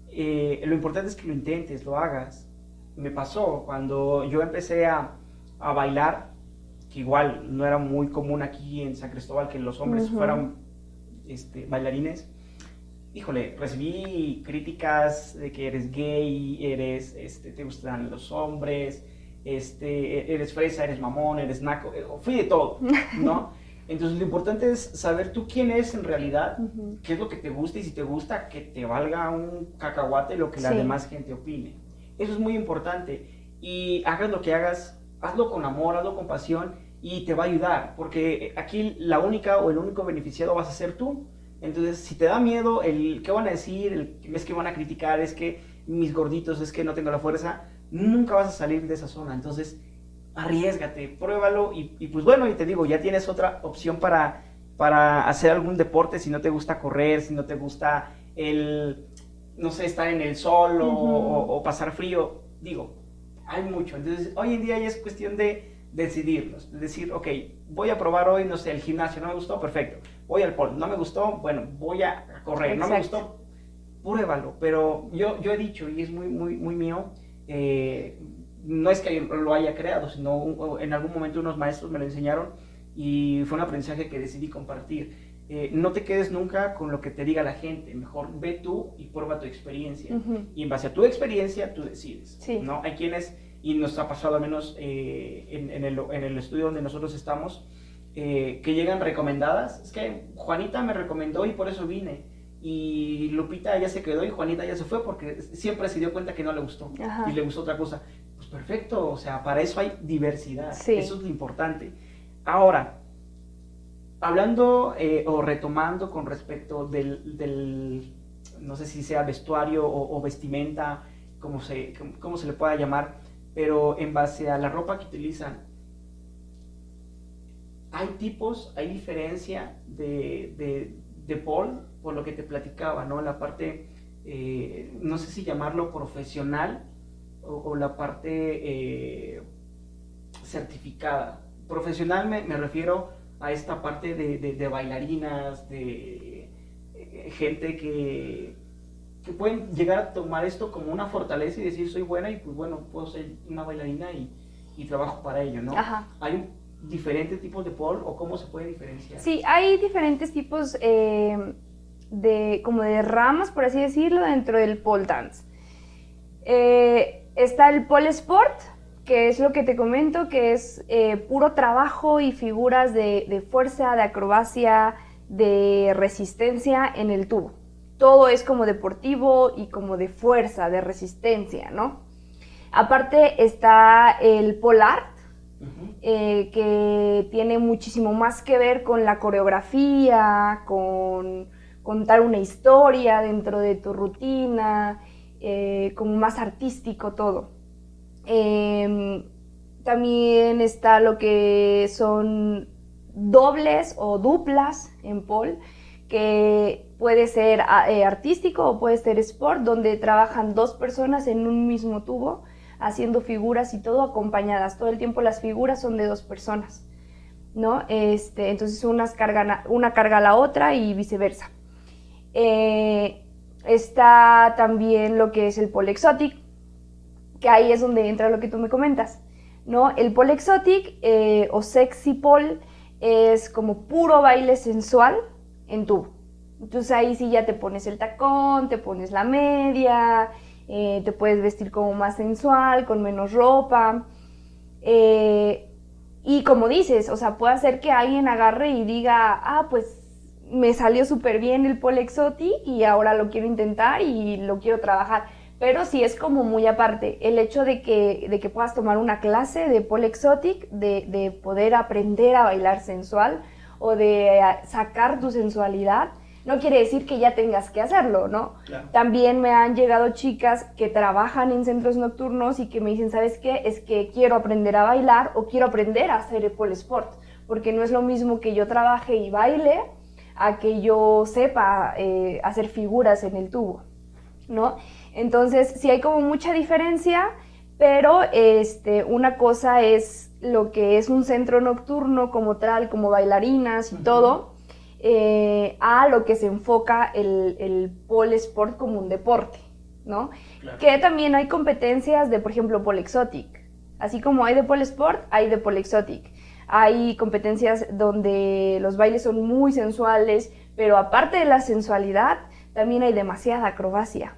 Eh, lo importante es que lo intentes, lo hagas. Me pasó cuando yo empecé a, a bailar, que igual no era muy común aquí en San Cristóbal que los hombres fueran este, bailarines. Híjole, recibí críticas de que eres gay, eres, este, te gustan los hombres, este, eres fresa, eres mamón, eres naco, eh, fui de todo, ¿no? Entonces lo importante es saber tú quién eres en realidad, qué es lo que te gusta y si te gusta que te valga un cacahuate lo que la demás gente opine. Eso es muy importante y hagas lo que hagas, hazlo con amor, hazlo con pasión y te va a ayudar, porque aquí la única o el único beneficiado vas a ser tú. Entonces, si te da miedo el qué van a decir, el, es que van a criticar, es que mis gorditos, es que no tengo la fuerza, nunca vas a salir de esa zona. Entonces, arriesgate, pruébalo y, y pues bueno, y te digo, ya tienes otra opción para, para hacer algún deporte si no te gusta correr, si no te gusta el, no sé, estar en el sol o pasar frío. Digo, hay mucho. Entonces, hoy en día ya es cuestión de decidirlos. Decir, ok, voy a probar hoy, no sé, el gimnasio, no me gustó, perfecto. Voy al polo, no me gustó, bueno, voy a correr, no me gustó, pruébalo. Pero yo, yo he dicho, y es muy, muy, muy mío, eh, no es que lo haya creado, sino en algún momento unos maestros me lo enseñaron y fue un aprendizaje que decidí compartir. Eh, no te quedes nunca con lo que te diga la gente, mejor ve tú y prueba tu experiencia. Y en base a tu experiencia, tú decides. ¿no? Hay quienes y nos ha pasado al menos eh, en, el, estudio donde nosotros estamos, eh, que llegan recomendadas. Es que Juanita me recomendó y por eso vine. Y Lupita ya se quedó y Juanita ya se fue porque siempre se dio cuenta que no le gustó y le gustó otra cosa. Pues perfecto, o sea, para eso hay diversidad. Eso es lo importante. Ahora, hablando eh, o retomando con respecto del, no sé si sea vestuario o, vestimenta, como se, cómo se le pueda llamar, pero en base a la ropa que utilizan, hay tipos, hay diferencia de, de, de Paul, por lo que te platicaba, ¿no? La parte, eh, no sé si llamarlo profesional o, la parte eh, certificada. Profesional me, me, refiero a esta parte de, de bailarinas, de eh, gente que, que pueden llegar a tomar esto como una fortaleza y decir soy buena y pues bueno, puedo ser una bailarina y, y trabajo para ello, ¿no? Ajá. Hay diferentes tipos de pole o cómo se puede diferenciar. Sí, hay diferentes tipos eh, de como de ramas, por así decirlo, dentro del pole dance. Eh, está el pole sport, que es lo que te comento, que es eh, puro trabajo y figuras de, de fuerza, de acrobacia, de resistencia en el tubo todo es como deportivo y como de fuerza, de resistencia, ¿no? Aparte está el polar, eh, que tiene muchísimo más que ver con la coreografía, con contar una historia dentro de tu rutina, eh, como más artístico todo. Em, también está lo que son dobles o duplas en pole, que puede ser ah, eh, artístico o puede ser sport, donde trabajan dos personas en un mismo tubo haciendo figuras y todo acompañadas. Todo el tiempo las figuras son de dos personas, ¿no? Este, entonces una carga a la otra y viceversa. Eh, está también lo que es el pole exotic, que ahí es donde entra lo que tú me comentas, ¿no? El pole exotic eh, o sexy pole es como puro baile sensual en tubo entonces ahí sí ya te pones el tacón, te pones la media, eh, te puedes vestir como más sensual, con menos ropa. Eh, y como dices, o sea, puede hacer que alguien agarre y diga, ah, pues me salió súper bien el pole exotic y ahora lo quiero intentar y lo quiero trabajar. Pero sí es como muy aparte. El hecho de que, de que puedas tomar una clase de pole exotic, de, de poder aprender a bailar sensual o de eh, sacar tu sensualidad, no quiere decir que ya tengas que hacerlo, ¿no? También me han llegado chicas que trabajan en centros nocturnos y que me dicen, ¿sabes qué? Es que quiero aprender a bailar o quiero aprender a hacer el pole sport, porque no es lo mismo que yo trabaje y baile a que yo sepa eh, hacer figuras en el tubo, ¿no? Entonces, sí hay como mucha diferencia, pero este, una cosa es lo que es un centro nocturno como tal, como bailarinas y todo, eh, a lo que se enfoca el, el pole sport como un deporte, ¿no? Que también hay competencias de, por ejemplo, pole exotic. Así como hay de pole sport, hay de pole exotic. Hay competencias donde los bailes son muy sensuales, pero aparte de la sensualidad, también hay demasiada acrobacia.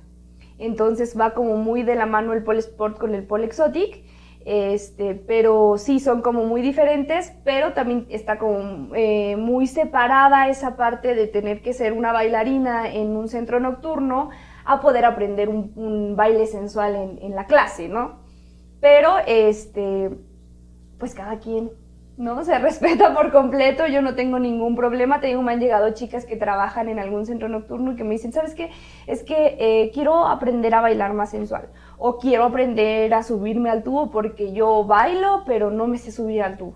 Entonces va como muy de la mano el pole sport con el pole exotic este, pero sí son como muy diferentes, pero también está como eh, muy separada esa parte de tener que ser una bailarina en un centro nocturno a poder aprender un, baile sensual en, en, la clase, ¿no? Pero, este, pues cada quien ¿no? Se respeta por completo, yo no tengo ningún problema. Te digo, me han llegado chicas que trabajan en algún centro nocturno y que me dicen, ¿sabes qué? Es que eh, quiero aprender a bailar más sensual o quiero aprender a subirme al tubo porque yo bailo, pero no me sé subir al tubo,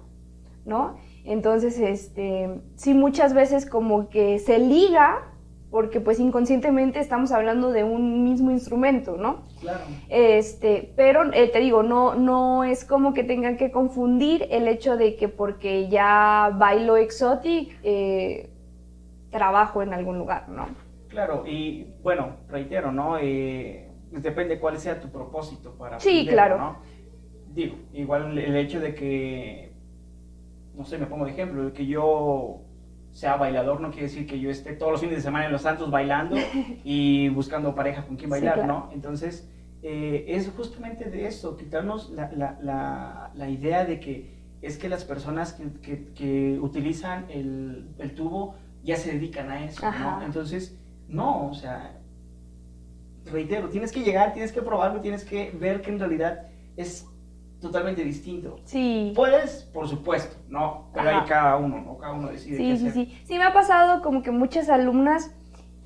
¿no? Entonces, este, sí, muchas veces como que se liga porque pues inconscientemente estamos hablando de un mismo instrumento, ¿no? Claro. Este, pero eh, te digo, no, no es como que tengan que confundir el hecho de que porque ya bailo exotic, eh, trabajo en algún lugar, ¿no? Claro, y bueno, reitero, ¿no? Eh, depende cuál sea tu propósito para... Sí, claro. ¿no? Digo, igual el hecho de que, no sé, me pongo de ejemplo, de que yo sea bailador no quiere decir que yo esté todos los fines de semana en Los Santos bailando y buscando pareja con quien bailar, ¿no? Entonces, eh, es justamente de eso, quitarnos la, la, la, idea de que es que las personas que, que, utilizan el, el, tubo ya se dedican a eso, ¿no? Entonces, no, o sea, reitero, tienes que llegar, tienes que probarlo, tienes que ver que en realidad es totalmente distinto. Sí. Puedes, por supuesto, ¿no? Pero hay cada uno, ¿no? Cada uno decide. Sí, sí, sí. Sí, me ha pasado como que muchas alumnas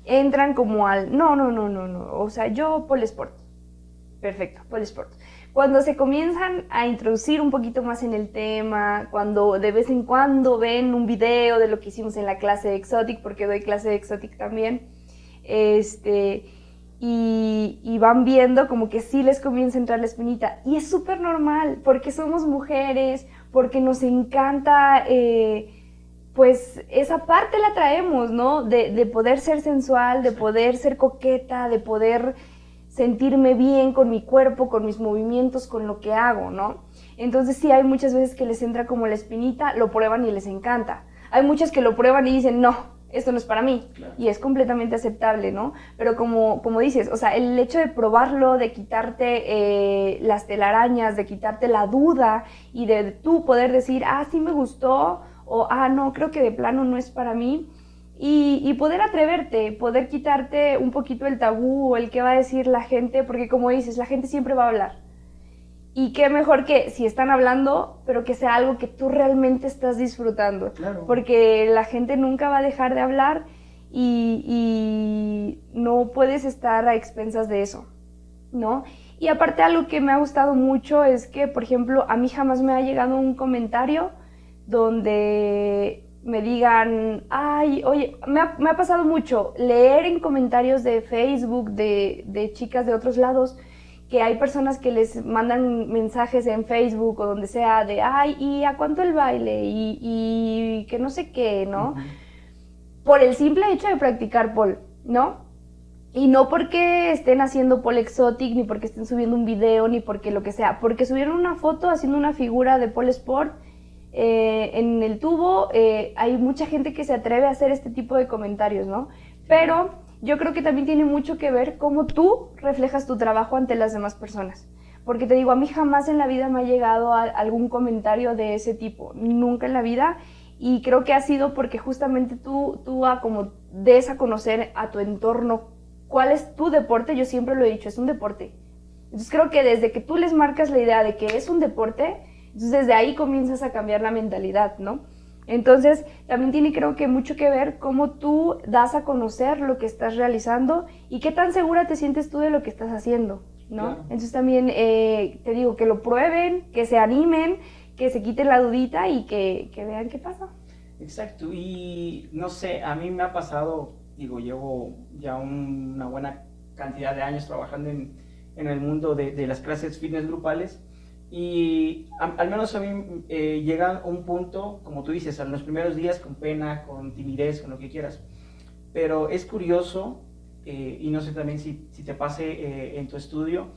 entran como al, no, no, no, no, no, o sea, yo polesport. Perfecto, polesport. Cuando se comienzan a introducir un poquito más en el tema, cuando de vez en cuando ven un video de lo que hicimos en la clase de Exotic, porque doy clase de Exotic también, este, y, van viendo como que sí les comienza a entrar la espinita. Y es súper normal, porque somos mujeres, porque nos encanta, eh, pues esa parte la traemos, ¿no? De, de, poder ser sensual, de poder ser coqueta, de poder sentirme bien con mi cuerpo, con mis movimientos, con lo que hago, ¿no? Entonces sí hay muchas veces que les entra como la espinita, lo prueban y les encanta. Hay muchas que lo prueban y dicen, no, esto no es para mí. Y es completamente aceptable, ¿no? Pero como, como dices, o sea, el hecho de probarlo, de quitarte eh, las telarañas, de quitarte la duda y de tú poder decir, ah, sí me gustó, o ah, no, creo que de plano no es para mí. Y, y poder atreverte, poder quitarte un poquito el tabú o el que va a decir la gente, porque como dices, la gente siempre va a hablar. Y qué mejor que si están hablando, pero que sea algo que tú realmente estás disfrutando. Porque la gente nunca va a dejar de hablar y, y, no puedes estar a expensas de eso, ¿no? Y aparte algo que me ha gustado mucho es que, por ejemplo, a mí jamás me ha llegado un comentario donde me digan, ay, oye, me ha, me ha pasado mucho leer en comentarios de Facebook de, de chicas de otros lados que hay personas que les mandan mensajes en Facebook o donde sea de, ay, ¿y a cuánto el baile? Y, que no sé qué, ¿no? Por el simple hecho de practicar pole, ¿no? Y no porque estén haciendo pole exotic, ni porque estén subiendo un video, ni porque lo que sea, porque subieron una foto haciendo una figura de pole sport eh, en el tubo, eh, hay mucha gente que se atreve a hacer este tipo de comentarios, ¿no? Pero yo creo que también tiene mucho que ver cómo tú reflejas tu trabajo ante las demás personas. Porque te digo, a mí jamás en la vida me ha llegado algún comentario de ese tipo, nunca en la vida. Y creo que ha sido porque justamente tú, tú a como des a conocer a tu entorno cuál es tu deporte, yo siempre lo he dicho, es un deporte. Entonces creo que desde que tú les marcas la idea de que es un deporte, entonces desde ahí comienzas a cambiar la mentalidad, ¿no? Entonces también tiene creo que mucho que ver cómo tú das a conocer lo que estás realizando y qué tan segura te sientes tú de lo que estás haciendo, ¿no? Entonces también eh, te digo que lo prueben, que se animen, que se quiten la dudita y que, que vean qué pasa. Exacto, y no sé, a mí me ha pasado, digo, llevo ya una buena cantidad de años trabajando en en el mundo de, de las clases fitness grupales. Y al menos a mí eh, llega un punto, como tú dices, en los primeros días con pena, con timidez, con lo que quieras. Pero es curioso, eh, y no sé también si, si te pase eh, en tu estudio,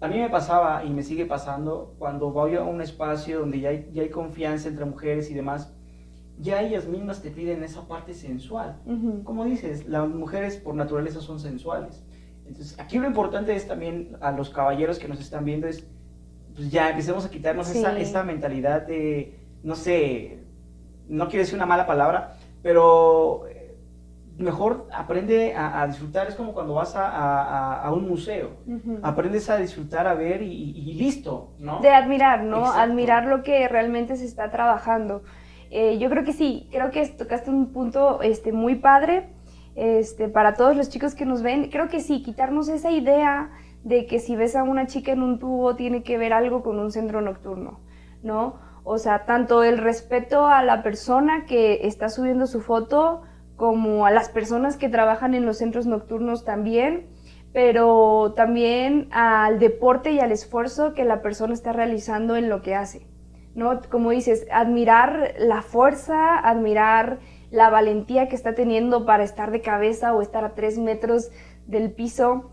a mí me pasaba y me sigue pasando cuando voy a un espacio donde ya hay, ya hay confianza entre mujeres y demás, ya ellas mismas te piden esa parte sensual. Como dices, las mujeres por naturaleza son sensuales. Entonces, aquí lo importante es también a los caballeros que nos están viendo es, pues ya empecemos a quitarnos esa, mentalidad de, no sé, no quiero decir una mala palabra, pero eh, mejor aprende a, disfrutar, es como cuando vas a, un museo, aprendes a disfrutar, a ver y, listo, ¿no? De admirar, ¿no? Admirar lo que realmente se está trabajando. Eh, yo creo que sí, creo que tocaste un punto este, muy padre este, para todos los chicos que nos ven, creo que sí, quitarnos esa idea de que si ves a una chica en un tubo tiene que ver algo con un centro nocturno, ¿no? O sea, tanto el respeto a la persona que está subiendo su foto como a las personas que trabajan en los centros nocturnos también, pero también al deporte y al esfuerzo que la persona está realizando en lo que hace, ¿no? Como dices, admirar la fuerza, admirar la valentía que está teniendo para estar de cabeza o estar a tres metros del piso.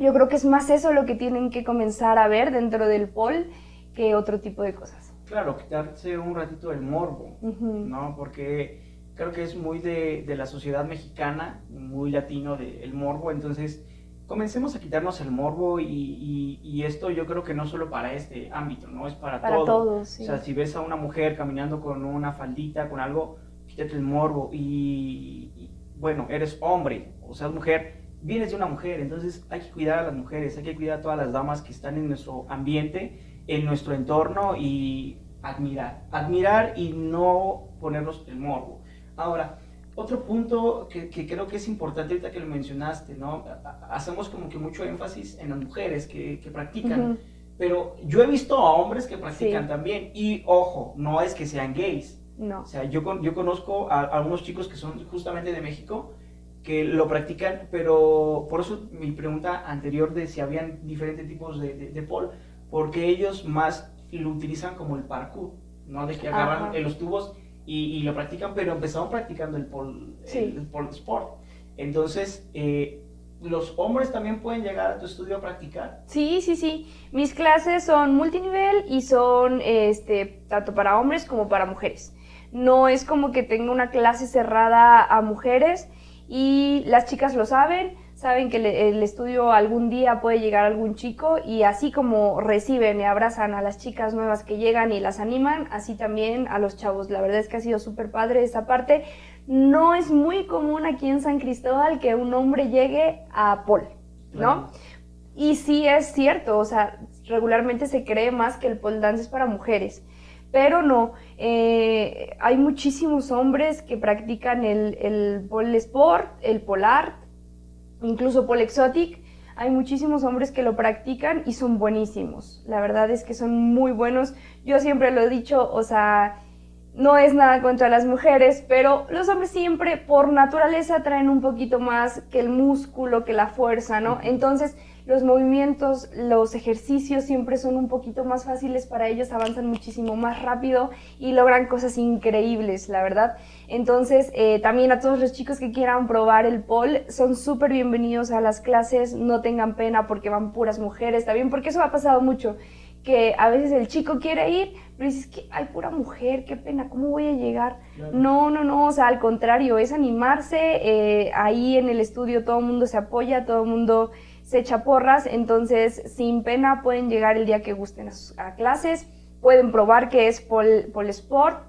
Yo creo que es más eso lo que tienen que comenzar a ver dentro del pol que otro tipo de cosas. Claro, quitarse un ratito el morbo, ¿no? Porque creo que es muy de, la sociedad mexicana, muy latino del morbo, entonces comencemos a quitarnos el morbo y, esto yo creo que no solo para este ámbito, ¿no? Es para, para todos. sí. O sea, si ves a una mujer caminando con una faldita, con algo, quítate el morbo y, bueno, eres hombre o seas mujer, vienes de una mujer, entonces hay que cuidar a las mujeres, hay que cuidar a todas las damas que están en nuestro ambiente, en nuestro entorno y admirar, admirar y no ponernos el morbo. Ahora, otro punto que, creo que es importante ahorita que lo mencionaste, ¿no? Hacemos como que mucho énfasis en las mujeres que, practican, pero yo he visto a hombres que practican también y ojo, no es que sean gays, no. O sea, yo, yo conozco a, algunos chicos que son justamente de México que lo practican, pero por eso mi pregunta anterior de si habían diferentes tipos de, de, pole, porque ellos más lo utilizan como el parkour, ¿no? De que agarran en los tubos y, lo practican, pero empezaron practicando el pole, el, pole sport. Entonces, eh, ¿los hombres también pueden llegar a tu estudio a practicar? Sí, sí, sí. Mis clases son multinivel y son este, tanto para hombres como para mujeres. No es como que tenga una clase cerrada a mujeres y las chicas lo saben, saben que el estudio algún día puede llegar algún chico y así como reciben y abrazan a las chicas nuevas que llegan y las animan, así también a los chavos. La verdad es que ha sido súper padre esa parte. No es muy común aquí en San Cristóbal que un hombre llegue a Pol, ¿no? Y sí es cierto, o sea, regularmente se cree más que el pole dance es para mujeres pero no, eh, hay muchísimos hombres que practican el, el pole sport, el polar, incluso pole exotic. Hay muchísimos hombres que lo practican y son buenísimos. La verdad es que son muy buenos. Yo siempre lo he dicho, o sea, no es nada contra las mujeres, pero los hombres siempre por naturaleza traen un poquito más que el músculo, que la fuerza, ¿no? Entonces, los movimientos, los ejercicios siempre son un poquito más fáciles para ellos, avanzan muchísimo más rápido y logran cosas increíbles, la verdad. Entonces, eh, también a todos los chicos que quieran probar el pole, son súper bienvenidos a las clases, no tengan pena porque van puras mujeres, también porque eso ha pasado mucho que a veces el chico quiere ir, pero dices que hay pura mujer, qué pena, ¿cómo voy a llegar? No, no, no, o sea, al contrario, es animarse, eh, ahí en el estudio todo el mundo se apoya, todo el mundo se echa porras, entonces sin pena pueden llegar el día que gusten a, clases, pueden probar que es Pol, Sport,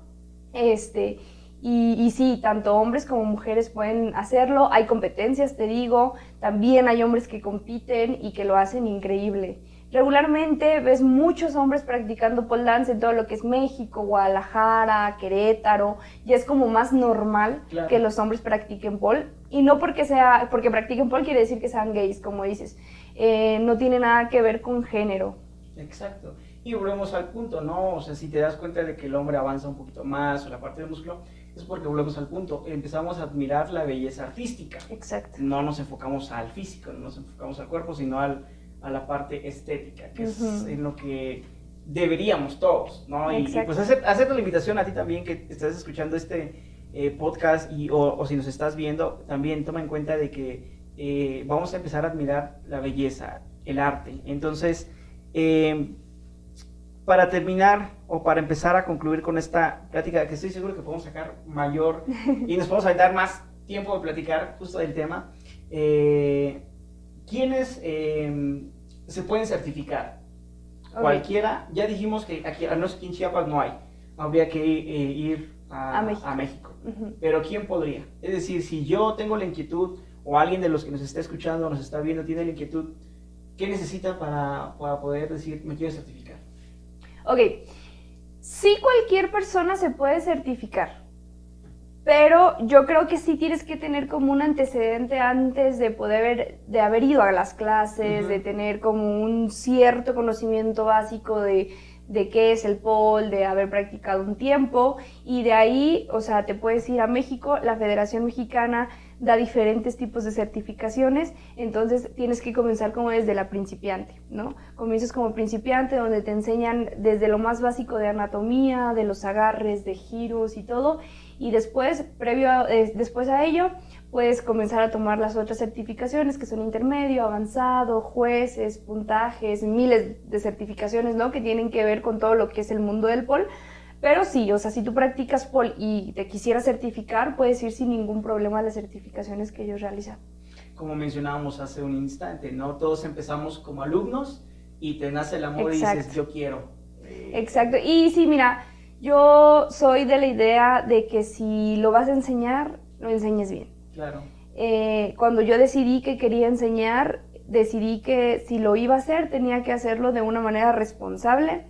este, Y, y, sí, tanto hombres como mujeres pueden hacerlo. Hay competencias, te digo. También hay hombres que compiten y que lo hacen increíble. Regularmente ves muchos hombres practicando pole dance en todo lo que es México, Guadalajara, Querétaro. Ya es como más normal Claro. que los hombres practiquen pole. Y no porque, sea, porque practiquen pole quiere decir que sean gays, como dices. Eh, no tiene nada que ver con género. Exacto. Y volvemos al punto, ¿no? O sea, si te das cuenta de que el hombre avanza un poquito más o la parte del músculo, es porque volvemos al punto. Empezamos a admirar la belleza artística. Exacto. No nos enfocamos al físico, no nos enfocamos al cuerpo, sino al, a la parte estética, que es en lo que deberíamos todos, ¿no? Y, y, pues hacer, hacerte la invitación a ti también que estás escuchando este eh, podcast y, o, o si nos estás viendo, también toma en cuenta de que eh, vamos a empezar a admirar la belleza, el arte. Entonces, eh, para terminar o para empezar a concluir con esta plática, que estoy seguro que podemos sacar mayor y nos podemos dar más tiempo de platicar justo del tema, eh, ¿quiénes eh, se pueden certificar? Cualquiera, ya dijimos que aquí, al menos aquí en Chiapas no hay, habría que eh, ir a, A México. a. Pero ¿quién podría? Es decir, si yo tengo la inquietud o alguien de los que nos está escuchando, nos está viendo, tiene la inquietud, ¿qué necesita para, para poder decir, me quiero certificar? Ok, sí cualquier persona se puede certificar, pero yo creo que sí tienes que tener como un antecedente antes de poder, de haber ido a las clases, de tener como un cierto conocimiento básico de, de qué es el pole, de haber practicado un tiempo. Y de ahí, o sea, te puedes ir a México, la Federación Mexicana da diferentes tipos de certificaciones, entonces tienes que comenzar como desde la principiante, ¿no? Comienzas como principiante donde te enseñan desde lo más básico de anatomía, de los agarres, de giros y todo, y después, previo a, eh, después a ello, puedes comenzar a tomar las otras certificaciones que son intermedio, avanzado, jueces, puntajes, miles de certificaciones, ¿no? Que tienen que ver con todo lo que es el mundo del pole. Pero sí, o sea, si tú practicas pole y te quisieras certificar, puedes ir sin ningún problema a las certificaciones que ellos realizan. Como mencionábamos hace un instante, ¿no? Todos empezamos como alumnos y te nace el amor y dices, Exacto. yo quiero. Exacto. Y sí, mira, yo soy de la idea de que si lo vas a enseñar, lo enseñes bien. Claro. Eh, cuando yo decidí que quería enseñar, decidí que si lo iba a hacer, tenía que hacerlo de una manera responsable.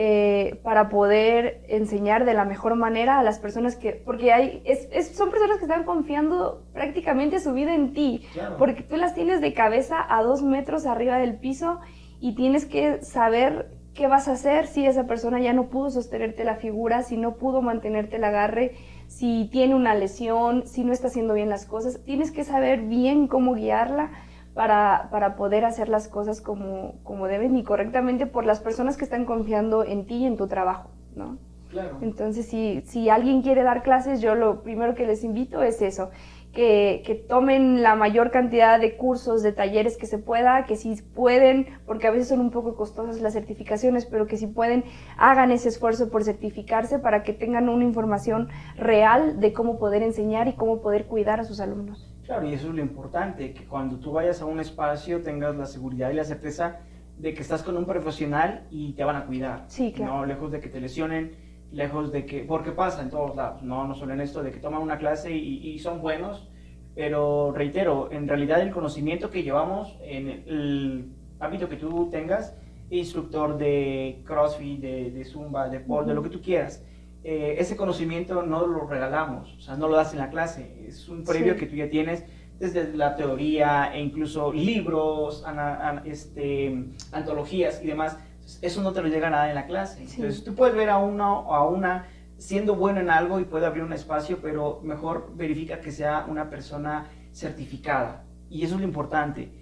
eh, para poder enseñar de la mejor manera a las personas que, porque hay, es- es- son personas que están confiando prácticamente su vida en ti, Claro. porque tú las tienes de cabeza a dos metros arriba del piso y tienes que saber qué vas a hacer si esa persona ya no pudo sostenerte la figura, si no pudo mantenerte el agarre, si tiene una lesión, si no está haciendo bien las cosas. Tienes que saber bien cómo guiarla para, para poder hacer las cosas como, como deben y correctamente por las personas que están confiando en ti y en tu trabajo, ¿no? Claro. Entonces, si, si alguien quiere dar clases, yo lo primero que les invito es eso, que, que tomen la mayor cantidad de cursos, de talleres que se pueda, que si pueden, porque a veces son un poco costosas las certificaciones, pero que si pueden, hagan ese esfuerzo por certificarse para que tengan una información real de cómo poder enseñar y cómo poder cuidar a sus alumnos. Claro, y eso es lo importante, que cuando tú vayas a un espacio tengas la seguridad y la certeza de que estás con un profesional y te van a cuidar. Sí, claro. No, lejos de que te lesionen, lejos de que, porque pasa en todos lados, no, no solo en esto, de que toman una clase y, y son buenos, pero reitero, en realidad el conocimiento que llevamos en el ámbito que tú tengas, instructor de CrossFit, de, de Zumba, de pole, de lo que tú quieras, eh, ese conocimiento no lo regalamos, o sea, no lo das en la clase, es un previo Sí. que tú ya tienes desde la teoría e incluso libros, ana- este, antologías y demás. Eso no te lo llega nada en la clase. Sí. Entonces tú puedes ver a uno o a una siendo bueno en algo y puede abrir un espacio, pero mejor verifica que sea una persona certificada. Y eso es lo importante.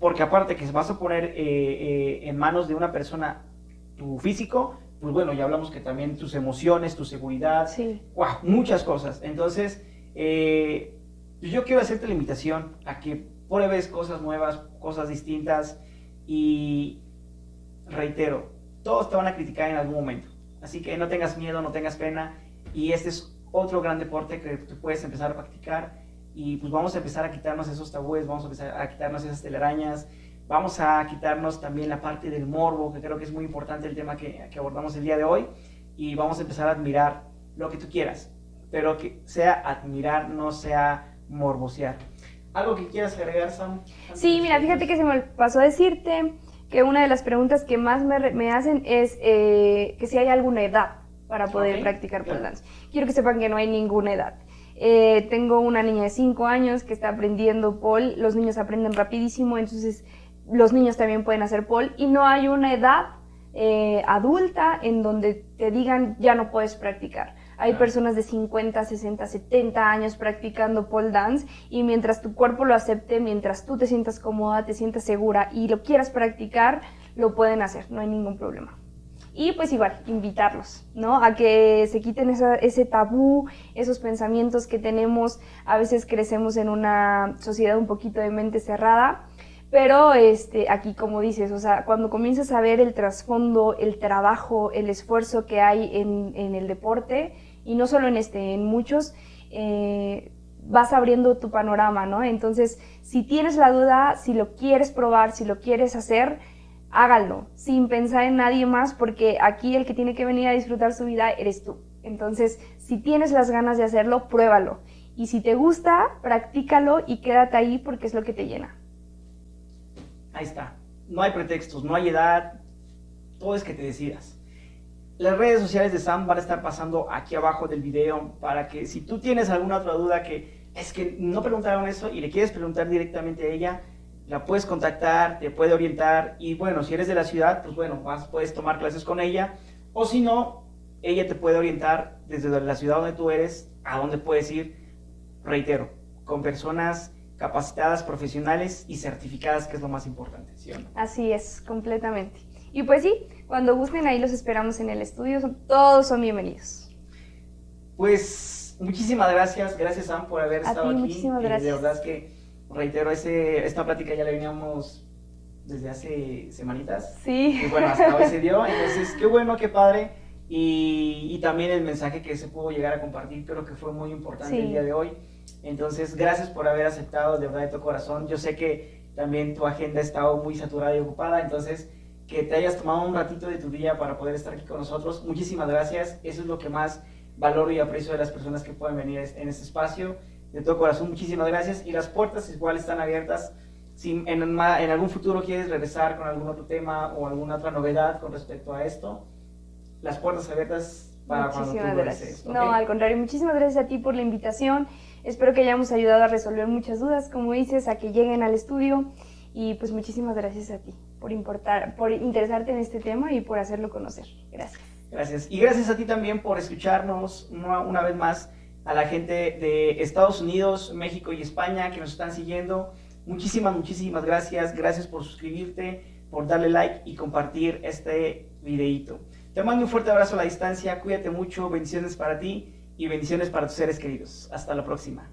Porque aparte que vas a poner eh, eh, en manos de una persona tu físico, pues bueno, ya hablamos que también tus emociones, tu seguridad, muchas cosas. Entonces, eh, yo quiero hacerte la invitación a que pruebes cosas nuevas, cosas distintas y reitero, todos te van a criticar en algún momento. Así que no tengas miedo, no tengas pena y este es otro gran deporte que tú puedes empezar a practicar y pues vamos a empezar a quitarnos esos tabúes, vamos a empezar a quitarnos esas telarañas, vamos a quitarnos también la parte del morbo, que creo que es muy importante el tema que, que abordamos el día de hoy y vamos a empezar a admirar lo que tú quieras. pero que sea admirar, no sea morbosear. ¿Algo que quieras agregar, Sam? Sí, mira, fíjate que se me pasó a decirte que una de las preguntas que más me, me hacen es eh, que si hay alguna edad para poder practicar pole dance. Quiero que sepan que no hay ninguna edad. Eh, tengo una niña de 5 años que está aprendiendo pole, los niños aprenden rapidísimo, entonces los niños también pueden hacer pole y no hay una edad eh, adulta en donde te digan ya no puedes practicar. Hay personas de 50, 60, 70 años practicando pole dance y mientras tu cuerpo lo acepte, mientras tú te sientas cómoda, te sientas segura y lo quieras practicar, lo pueden hacer, no hay ningún problema. Y pues igual, invitarlos, ¿no? A que se quiten ese tabú, esos pensamientos que tenemos. A veces crecemos en una sociedad un poquito de mente cerrada, pero este, aquí, como dices, o sea, cuando comienzas a ver el trasfondo, el trabajo, el esfuerzo que hay en, en el deporte, y no solo en este, en muchos, eh, vas abriendo tu panorama, ¿no? Entonces, si tienes la duda, si lo quieres probar, si lo quieres hacer, hágalo, sin pensar en nadie más, porque aquí el que tiene que venir a disfrutar su vida eres tú. Entonces, si tienes las ganas de hacerlo, pruébalo. Y si te gusta, practícalo y quédate ahí porque es lo que te llena. Ahí está. No hay pretextos, no hay edad, todo es que te decidas. Las redes sociales de Sam van a estar pasando aquí abajo del video para que si tú tienes alguna otra duda que es que no preguntaron eso y le quieres preguntar directamente a ella, la puedes contactar, te puede orientar y bueno, si eres de la ciudad, pues bueno, vas, puedes tomar clases con ella o si no, ella te puede orientar desde la ciudad donde tú eres a dónde puedes ir, reitero, con personas capacitadas, profesionales y certificadas, que es lo más importante, ¿sí Así es, completamente. Y pues sí, cuando gusten ahí los esperamos en el estudio, todos son bienvenidos. Pues muchísimas gracias, gracias Sam por haber estado aquí. Muchísimas gracias. de verdad es que reitero, ese, esta plática ya la veníamos desde hace semanitas. Sí. Y bueno, hasta hoy se dio. Entonces, qué bueno, qué padre. Y, y, también el mensaje que se pudo llegar a compartir, creo que fue muy importante el día de hoy. Entonces, gracias por haber aceptado de verdad de tu corazón. Yo sé que también tu agenda ha estado muy saturada y ocupada, entonces que te hayas tomado un ratito de tu día para poder estar aquí con nosotros. Muchísimas gracias. Eso es lo que más valoro y aprecio de las personas que pueden venir en este espacio de todo corazón, muchísimas gracias. Y las puertas igual están abiertas. Si en, en, algún futuro quieres regresar con algún otro tema o alguna otra novedad con respecto a esto, las puertas abiertas para muchísimas cuando tú gracias. No, al contrario, muchísimas gracias a ti por la invitación. Espero que hayamos ayudado a resolver muchas dudas, como dices, a que lleguen al estudio. Y pues muchísimas gracias a ti por, importar, por interesarte en este tema y por hacerlo conocer. Gracias. Gracias. Y gracias a ti también por escucharnos una, vez más a la gente de Estados Unidos, México y España que nos están siguiendo. Muchísimas, muchísimas gracias. Gracias por suscribirte, por darle like y compartir este videito. Te mando un fuerte abrazo a la distancia. Cuídate mucho. Bendiciones para ti y bendiciones para tus seres queridos. Hasta la próxima.